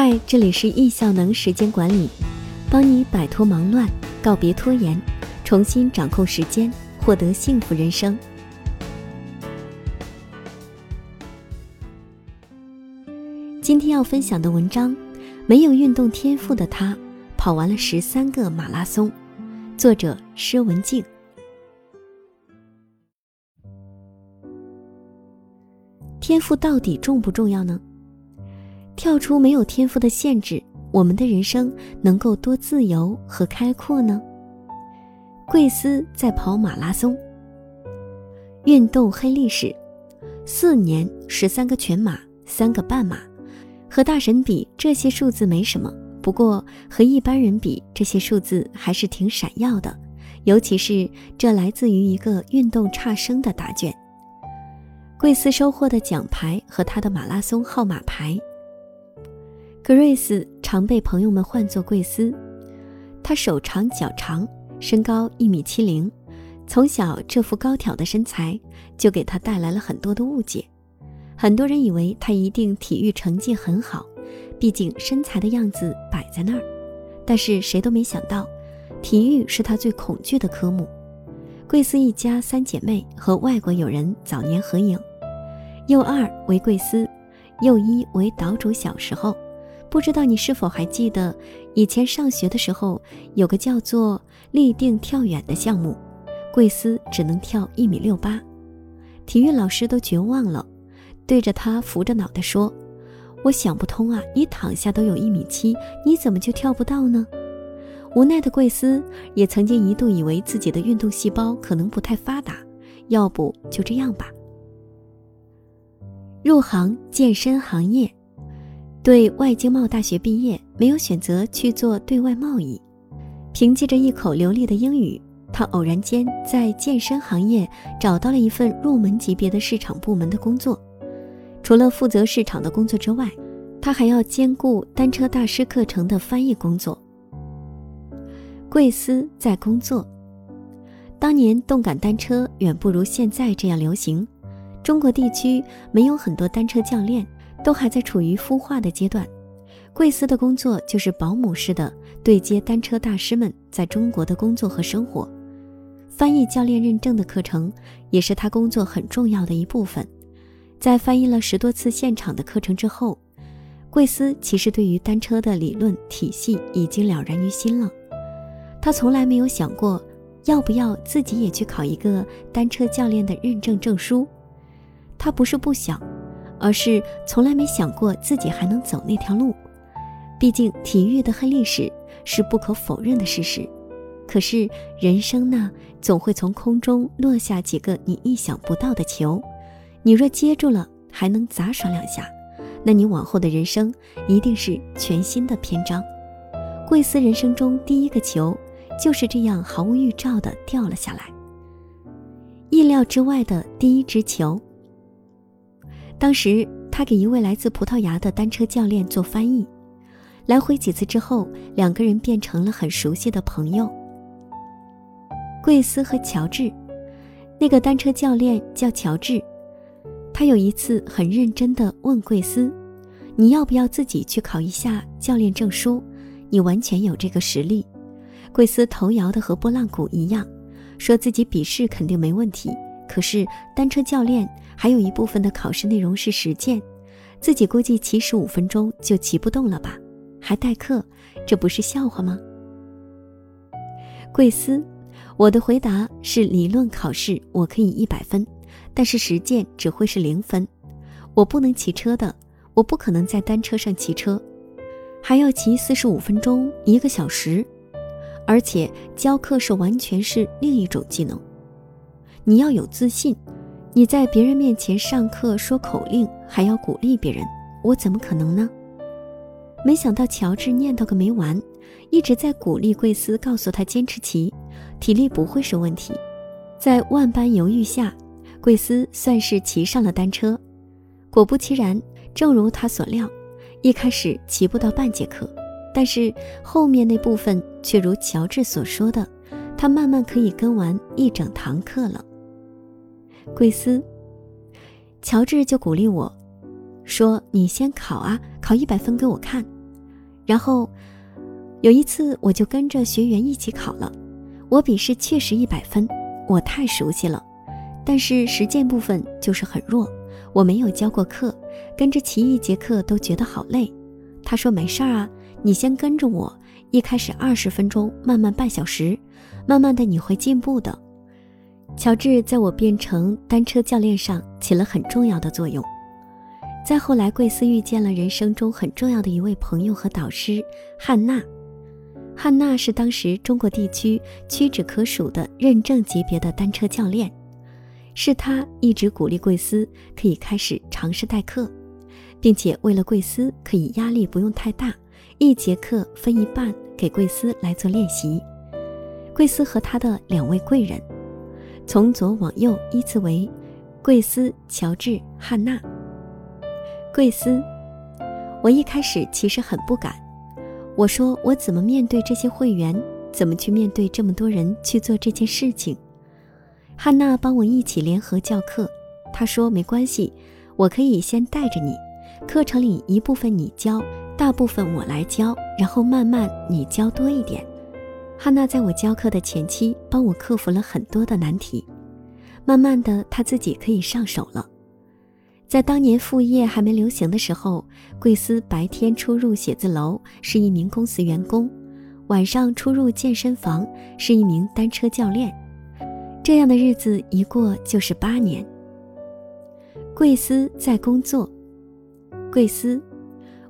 嗨，这里是易效能时间管理，帮你摆脱忙乱，告别拖延，重新掌控时间，获得幸福人生。今天要分享的文章，没有运动天赋的他，跑完了十三个马拉松。作者：施文静。天赋到底重不重要呢？跳出没有天赋的限制，我们的人生能够多自由和开阔呢？贵司在跑马拉松，运动黑历史，四年十三个全马，三个半马，和大神比这些数字没什么，不过和一般人比，这些数字还是挺闪耀的，尤其是这来自于一个运动差生的答卷。贵司收获的奖牌和他的马拉松号码牌。格瑞斯常被朋友们唤作贵斯，他手长脚长，身高一米七零，从小这副高挑的身材就给他带来了很多的误解。很多人以为他一定体育成绩很好，毕竟身材的样子摆在那儿。但是谁都没想到，体育是他最恐惧的科目。贵斯一家三姐妹和外国友人早年合影，幼二为贵斯，幼一为岛主。小时候。不知道你是否还记得，以前上学的时候有个叫做立定跳远的项目，贵司只能跳一米六八，体育老师都绝望了，对着他扶着脑袋说：“我想不通啊，你躺下都有一米七，你怎么就跳不到呢？”无奈的贵司也曾经一度以为自己的运动细胞可能不太发达，要不就这样吧。入行健身行业。对外经贸大学毕业，没有选择去做对外贸易。凭借着一口流利的英语，他偶然间在健身行业找到了一份入门级别的市场部门的工作。除了负责市场的工作之外，他还要兼顾单车大师课程的翻译工作。贵司在工作。当年动感单车远不如现在这样流行，中国地区没有很多单车教练。都还在处于孵化的阶段，贵司的工作就是保姆式的对接单车大师们在中国的工作和生活，翻译教练认证的课程也是他工作很重要的一部分。在翻译了十多次现场的课程之后，贵司其实对于单车的理论体系已经了然于心了。他从来没有想过要不要自己也去考一个单车教练的认证证书，他不是不想。而是从来没想过自己还能走那条路，毕竟体育的黑历史是不可否认的事实。可是人生呢，总会从空中落下几个你意想不到的球，你若接住了，还能杂耍两下，那你往后的人生一定是全新的篇章。贵司人生中第一个球，就是这样毫无预兆的掉了下来，意料之外的第一只球。当时他给一位来自葡萄牙的单车教练做翻译，来回几次之后，两个人变成了很熟悉的朋友。贵斯和乔治，那个单车教练叫乔治，他有一次很认真地问贵斯：“你要不要自己去考一下教练证书？你完全有这个实力。”贵斯头摇得和拨浪鼓一样，说自己笔试肯定没问题。可是单车教练还有一部分的考试内容是实践，自己估计骑十五分钟就骑不动了吧？还代课，这不是笑话吗？贵司，我的回答是：理论考试我可以一百分，但是实践只会是零分。我不能骑车的，我不可能在单车上骑车，还要骑四十五分钟一个小时，而且教课是完全是另一种技能。你要有自信，你在别人面前上课说口令，还要鼓励别人，我怎么可能呢？没想到乔治念叨个没完，一直在鼓励贵司，告诉他坚持骑，体力不会是问题。在万般犹豫下，贵司算是骑上了单车。果不其然，正如他所料，一开始骑不到半节课，但是后面那部分却如乔治所说的，他慢慢可以跟完一整堂课了。贵司，乔治就鼓励我，说：“你先考啊，考一百分给我看。”然后有一次我就跟着学员一起考了，我笔试确实一百分，我太熟悉了，但是实践部分就是很弱，我没有教过课，跟着齐一节课都觉得好累。他说没事儿啊，你先跟着我，一开始二十分钟，慢慢半小时，慢慢的你会进步的。乔治在我变成单车教练上起了很重要的作用。再后来，贵司遇见了人生中很重要的一位朋友和导师汉娜。汉娜是当时中国地区屈指可数的认证级别的单车教练，是他一直鼓励贵司可以开始尝试代课，并且为了贵司可以压力不用太大，一节课分一半给贵司来做练习。贵司和他的两位贵人。从左往右依次为：贵司、乔治、汉娜。贵司，我一开始其实很不敢。我说我怎么面对这些会员？怎么去面对这么多人去做这件事情？汉娜帮我一起联合教课。她说没关系，我可以先带着你，课程里一部分你教，大部分我来教，然后慢慢你教多一点。汉娜在我教课的前期，帮我克服了很多的难题，慢慢的，她自己可以上手了。在当年副业还没流行的时候，贵司白天出入写字楼是一名公司员工，晚上出入健身房是一名单车教练，这样的日子一过就是八年。贵司在工作，贵司，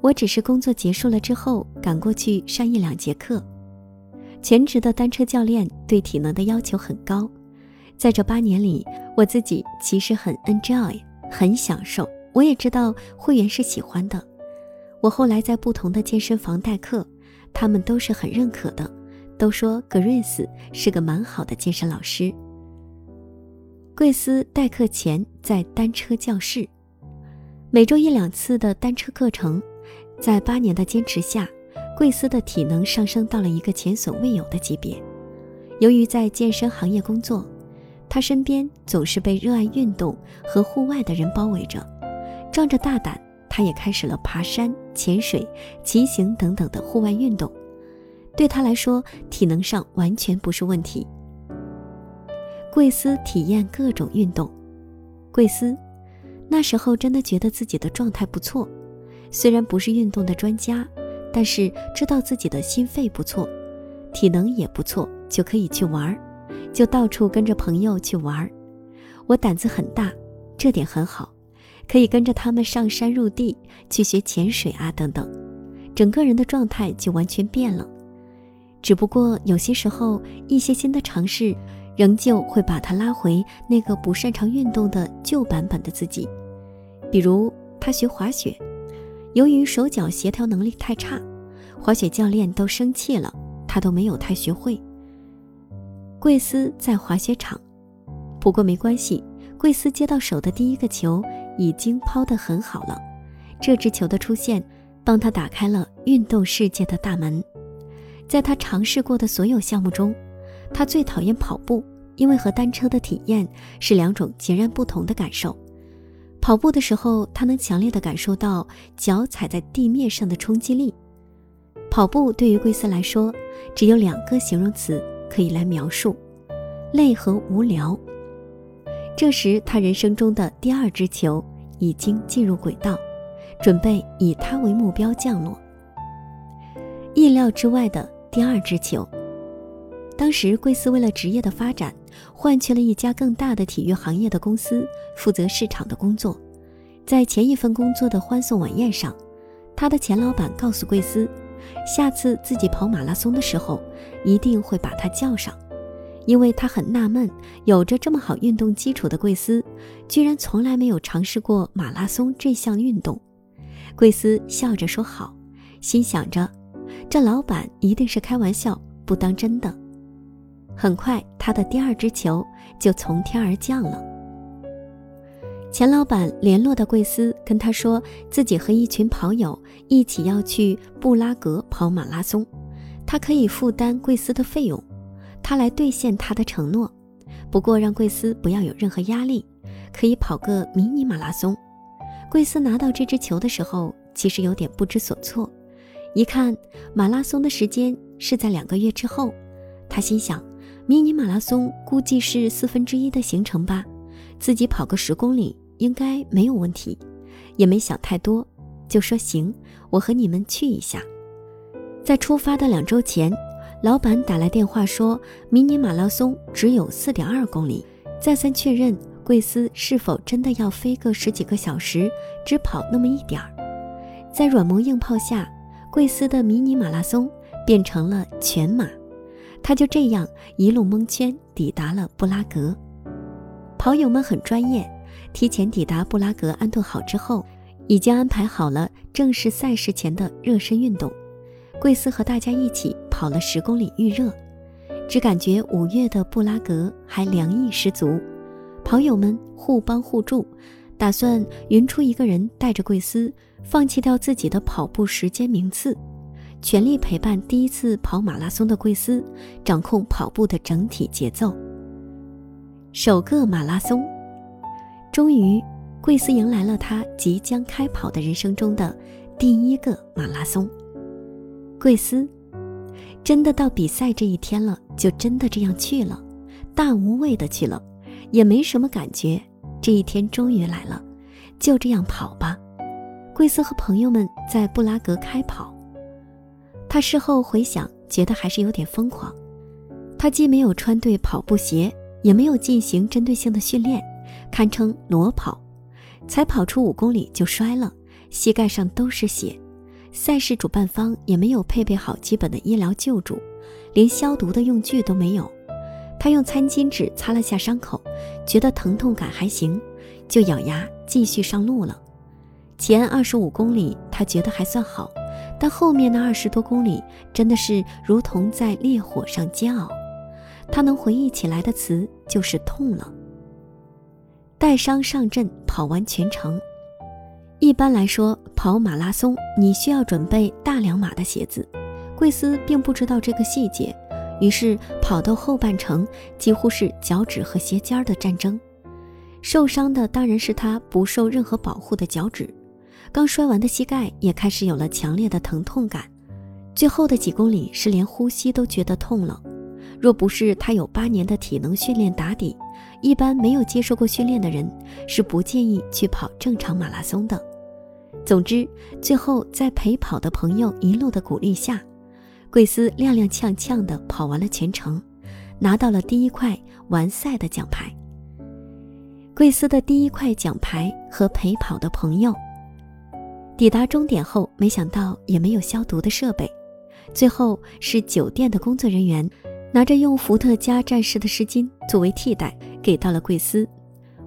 我只是工作结束了之后赶过去上一两节课。全职的单车教练对体能的要求很高，在这八年里，我自己其实很 enjoy，很享受。我也知道会员是喜欢的。我后来在不同的健身房代课，他们都是很认可的，都说 Grace 是个蛮好的健身老师。贵司代课前在单车教室，每周一两次的单车课程，在八年的坚持下。贵司的体能上升到了一个前所未有的级别。由于在健身行业工作，他身边总是被热爱运动和户外的人包围着。壮着大胆，他也开始了爬山、潜水、骑行等等的户外运动。对他来说，体能上完全不是问题。贵司体验各种运动。贵司那时候真的觉得自己的状态不错，虽然不是运动的专家。但是知道自己的心肺不错，体能也不错，就可以去玩儿，就到处跟着朋友去玩儿。我胆子很大，这点很好，可以跟着他们上山入地去学潜水啊等等，整个人的状态就完全变了。只不过有些时候一些新的尝试，仍旧会把他拉回那个不擅长运动的旧版本的自己，比如他学滑雪。由于手脚协调能力太差，滑雪教练都生气了，他都没有太学会。贵司在滑雪场，不过没关系，贵司接到手的第一个球已经抛得很好了。这只球的出现，帮他打开了运动世界的大门。在他尝试过的所有项目中，他最讨厌跑步，因为和单车的体验是两种截然不同的感受。跑步的时候，他能强烈的感受到脚踩在地面上的冲击力。跑步对于贵司来说，只有两个形容词可以来描述：累和无聊。这时，他人生中的第二只球已经进入轨道，准备以他为目标降落。意料之外的第二只球。当时，贵司为了职业的发展。换去了一家更大的体育行业的公司，负责市场的工作。在前一份工作的欢送晚宴上，他的前老板告诉贵司，下次自己跑马拉松的时候，一定会把他叫上，因为他很纳闷，有着这么好运动基础的贵司，居然从来没有尝试过马拉松这项运动。贵司笑着说好，心想着，这老板一定是开玩笑，不当真的。很快，他的第二只球就从天而降了。钱老板联络的贵司跟他说，自己和一群跑友一起要去布拉格跑马拉松，他可以负担贵司的费用，他来兑现他的承诺。不过让贵司不要有任何压力，可以跑个迷你马拉松。贵司拿到这只球的时候，其实有点不知所措，一看马拉松的时间是在两个月之后，他心想，迷你马拉松估计是四分之一的行程吧，自己跑个十公里应该没有问题，也没想太多，就说行，我和你们去一下。在出发的两周前，老板打来电话说，迷你马拉松只有四点二公里，再三确认贵司是否真的要飞个十几个小时，只跑那么一点儿。在软磨硬泡下，贵司的迷你马拉松变成了全马。他就这样一路蒙圈抵达了布拉格。跑友们很专业，提前抵达布拉格安顿好之后，已经安排好了正式赛事前的热身运动。贵司和大家一起跑了十公里预热，只感觉五月的布拉格还凉意十足。跑友们互帮互助，打算匀出一个人带着贵司。放弃掉自己的跑步时间名次，全力陪伴第一次跑马拉松的贵司，掌控跑步的整体节奏。首个马拉松，终于，贵司迎来了他即将开跑的人生中的第一个马拉松。贵司，真的到比赛这一天了，就真的这样去了，大无畏的去了，也没什么感觉。这一天终于来了，就这样跑吧。贵司和朋友们在布拉格开跑，他事后回想，觉得还是有点疯狂。他既没有穿对跑步鞋，也没有进行针对性的训练，堪称裸跑。才跑出五公里就摔了，膝盖上都是血。赛事主办方也没有配备好基本的医疗救助，连消毒的用具都没有。他用餐巾纸擦了下伤口，觉得疼痛感还行，就咬牙继续上路了。前二十五公里他觉得还算好，但后面的二十多公里真的是如同在烈火上煎熬。他能回忆起来的词就是痛了。带伤上阵，跑完全程。一般来说，跑马拉松你需要准备大两码的鞋子。贵司并不知道这个细节，于是跑到后半程几乎是脚趾和鞋尖的战争。受伤的当然是他不受任何保护的脚趾。刚摔完的膝盖也开始有了强烈的疼痛感，最后的几公里是连呼吸都觉得痛了。若不是他有八年的体能训练打底，一般没有接受过训练的人是不建议去跑正常马拉松的。总之，最后在陪跑的朋友一路的鼓励下，贵司踉踉跄跄地跑完了全程，拿到了第一块完赛的奖牌。贵司的第一块奖牌和陪跑的朋友。抵达终点后，没想到也没有消毒的设备，最后是酒店的工作人员拿着用伏特加战士的湿巾作为替代，给到了贵司。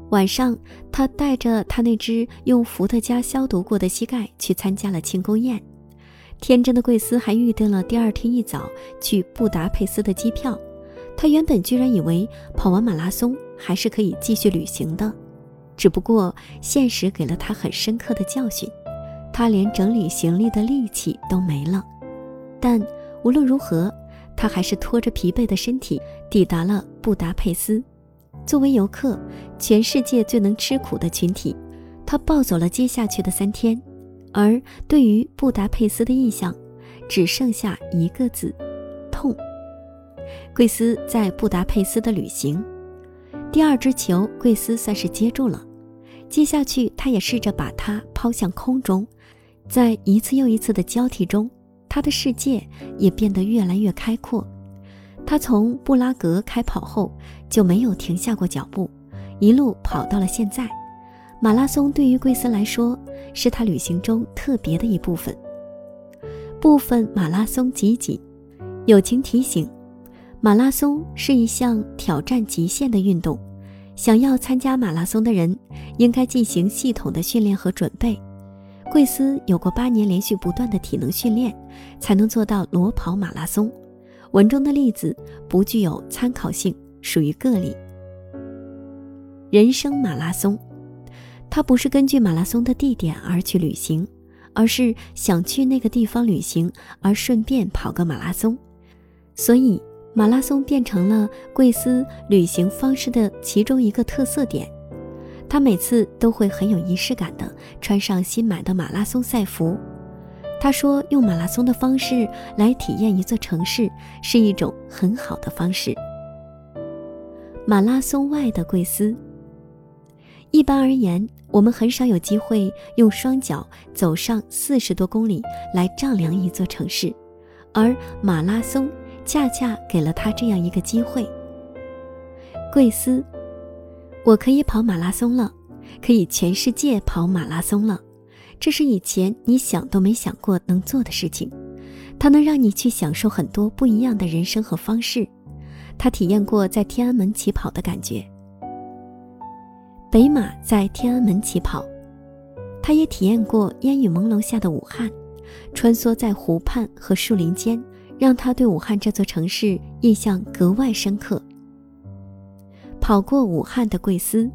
晚上，他带着他那只用伏特加消毒过的膝盖去参加了庆功宴。天真的贵司还预定了第二天一早去布达佩斯的机票。他原本居然以为跑完马拉松还是可以继续旅行的，只不过现实给了他很深刻的教训。他连整理行李的力气都没了，但无论如何，他还是拖着疲惫的身体抵达了布达佩斯。作为游客，全世界最能吃苦的群体，他暴走了接下去的三天。而对于布达佩斯的印象，只剩下一个字：痛。贵斯在布达佩斯的旅行，第二只球，贵斯算是接住了。接下去，他也试着把它抛向空中。在一次又一次的交替中，他的世界也变得越来越开阔。他从布拉格开跑后就没有停下过脚步，一路跑到了现在。马拉松对于贵斯来说是他旅行中特别的一部分。部分马拉松集锦，友情提醒：马拉松是一项挑战极限的运动，想要参加马拉松的人应该进行系统的训练和准备。贵司有过八年连续不断的体能训练，才能做到裸跑马拉松。文中的例子不具有参考性，属于个例。人生马拉松，他不是根据马拉松的地点而去旅行，而是想去那个地方旅行，而顺便跑个马拉松。所以，马拉松变成了贵司旅行方式的其中一个特色点。他每次都会很有仪式感的穿上新买的马拉松赛服，他说：“用马拉松的方式来体验一座城市是一种很好的方式。”马拉松外的贵司。一般而言，我们很少有机会用双脚走上四十多公里来丈量一座城市，而马拉松恰恰给了他这样一个机会。贵司，我可以跑马拉松了，可以全世界跑马拉松了。这是以前你想都没想过能做的事情，它能让你去享受很多不一样的人生和方式。他体验过在天安门起跑的感觉，北马在天安门起跑，他也体验过烟雨朦胧下的武汉，穿梭在湖畔和树林间，让他对武汉这座城市印象格外深刻。跑过武汉的贵司。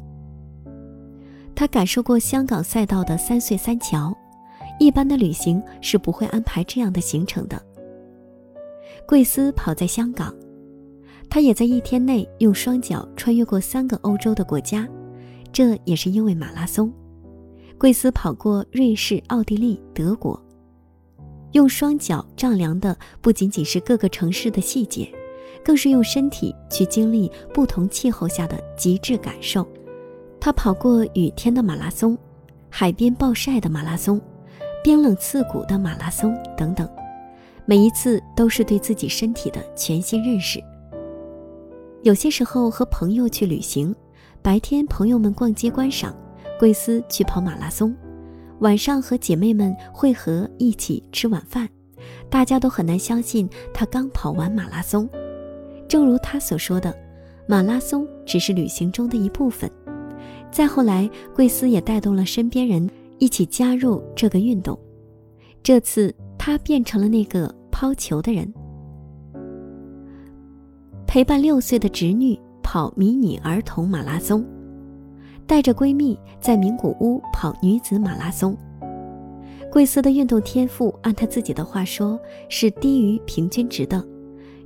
他感受过香港赛道的三隧三桥，一般的旅行是不会安排这样的行程的。贵司跑在香港，他也在一天内用双脚穿越过三个欧洲的国家，这也是因为马拉松。贵司跑过瑞士、奥地利、德国，用双脚丈量的不仅仅是各个城市的细节，更是用身体去经历不同气候下的极致感受。他跑过雨天的马拉松，海边暴晒的马拉松，冰冷刺骨的马拉松等等，每一次都是对自己身体的全新认识。有些时候和朋友去旅行，白天朋友们逛街观赏，贵司去跑马拉松，晚上和姐妹们会合一起吃晚饭，大家都很难相信他刚跑完马拉松。正如他所说的，马拉松只是旅行中的一部分。再后来，贵司也带动了身边人一起加入这个运动。这次，他变成了那个抛球的人，陪伴六岁的侄女跑迷你儿童马拉松，带着闺蜜在名古屋跑女子马拉松。贵司的运动天赋，按他自己的话说，是低于平均值的，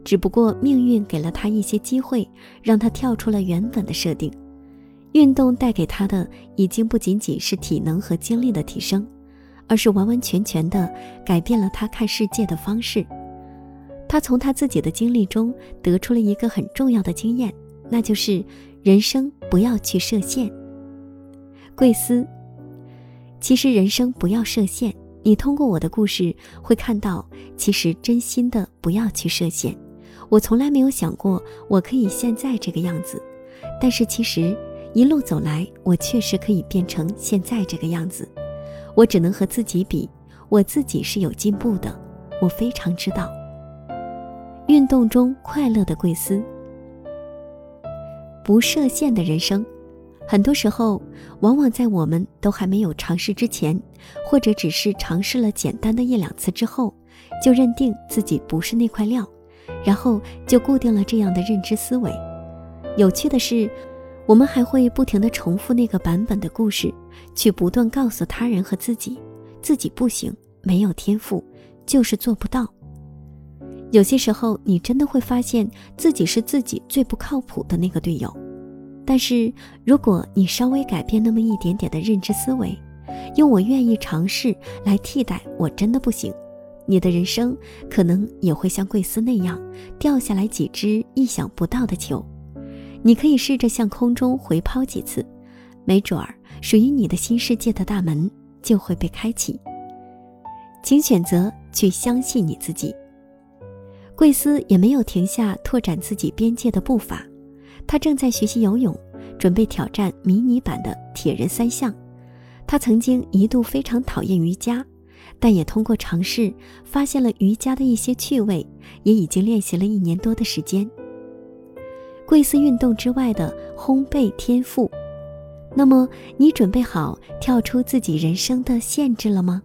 只不过命运给了他一些机会，让他跳出了原本的设定。运动带给他的已经不仅仅是体能和精力的提升，而是完完全全的改变了他看世界的方式。他从他自己的经历中得出了一个很重要的经验，那就是人生不要去设限。贵司，其实人生不要设限。你通过我的故事会看到，其实真心的不要去设限。我从来没有想过我可以现在这个样子，但是其实。一路走来，我确实可以变成现在这个样子。我只能和自己比，我自己是有进步的。我非常知道，运动中快乐的贵司，不设限的人生。很多时候，往往在我们都还没有尝试之前，或者只是尝试了简单的一两次之后，就认定自己不是那块料，然后就固定了这样的认知思维。有趣的是。我们还会不停地重复那个版本的故事，去不断告诉他人和自己，自己不行，没有天赋，就是做不到。有些时候，你真的会发现自己是自己最不靠谱的那个队友。但是，如果你稍微改变那么一点点的认知思维，用我愿意尝试来替代我真的不行，你的人生可能也会像贵司那样，掉下来几只意想不到的球。你可以试着向空中回抛几次，没准儿属于你的新世界的大门就会被开启。请选择去相信你自己。贵司也没有停下拓展自己边界的步伐，他正在学习游泳，准备挑战迷你版的铁人三项。他曾经一度非常讨厌瑜伽，但也通过尝试发现了瑜伽的一些趣味，也已经练习了一年多的时间。贵司运动之外的烘焙天赋，那么你准备好跳出自己人生的限制了吗？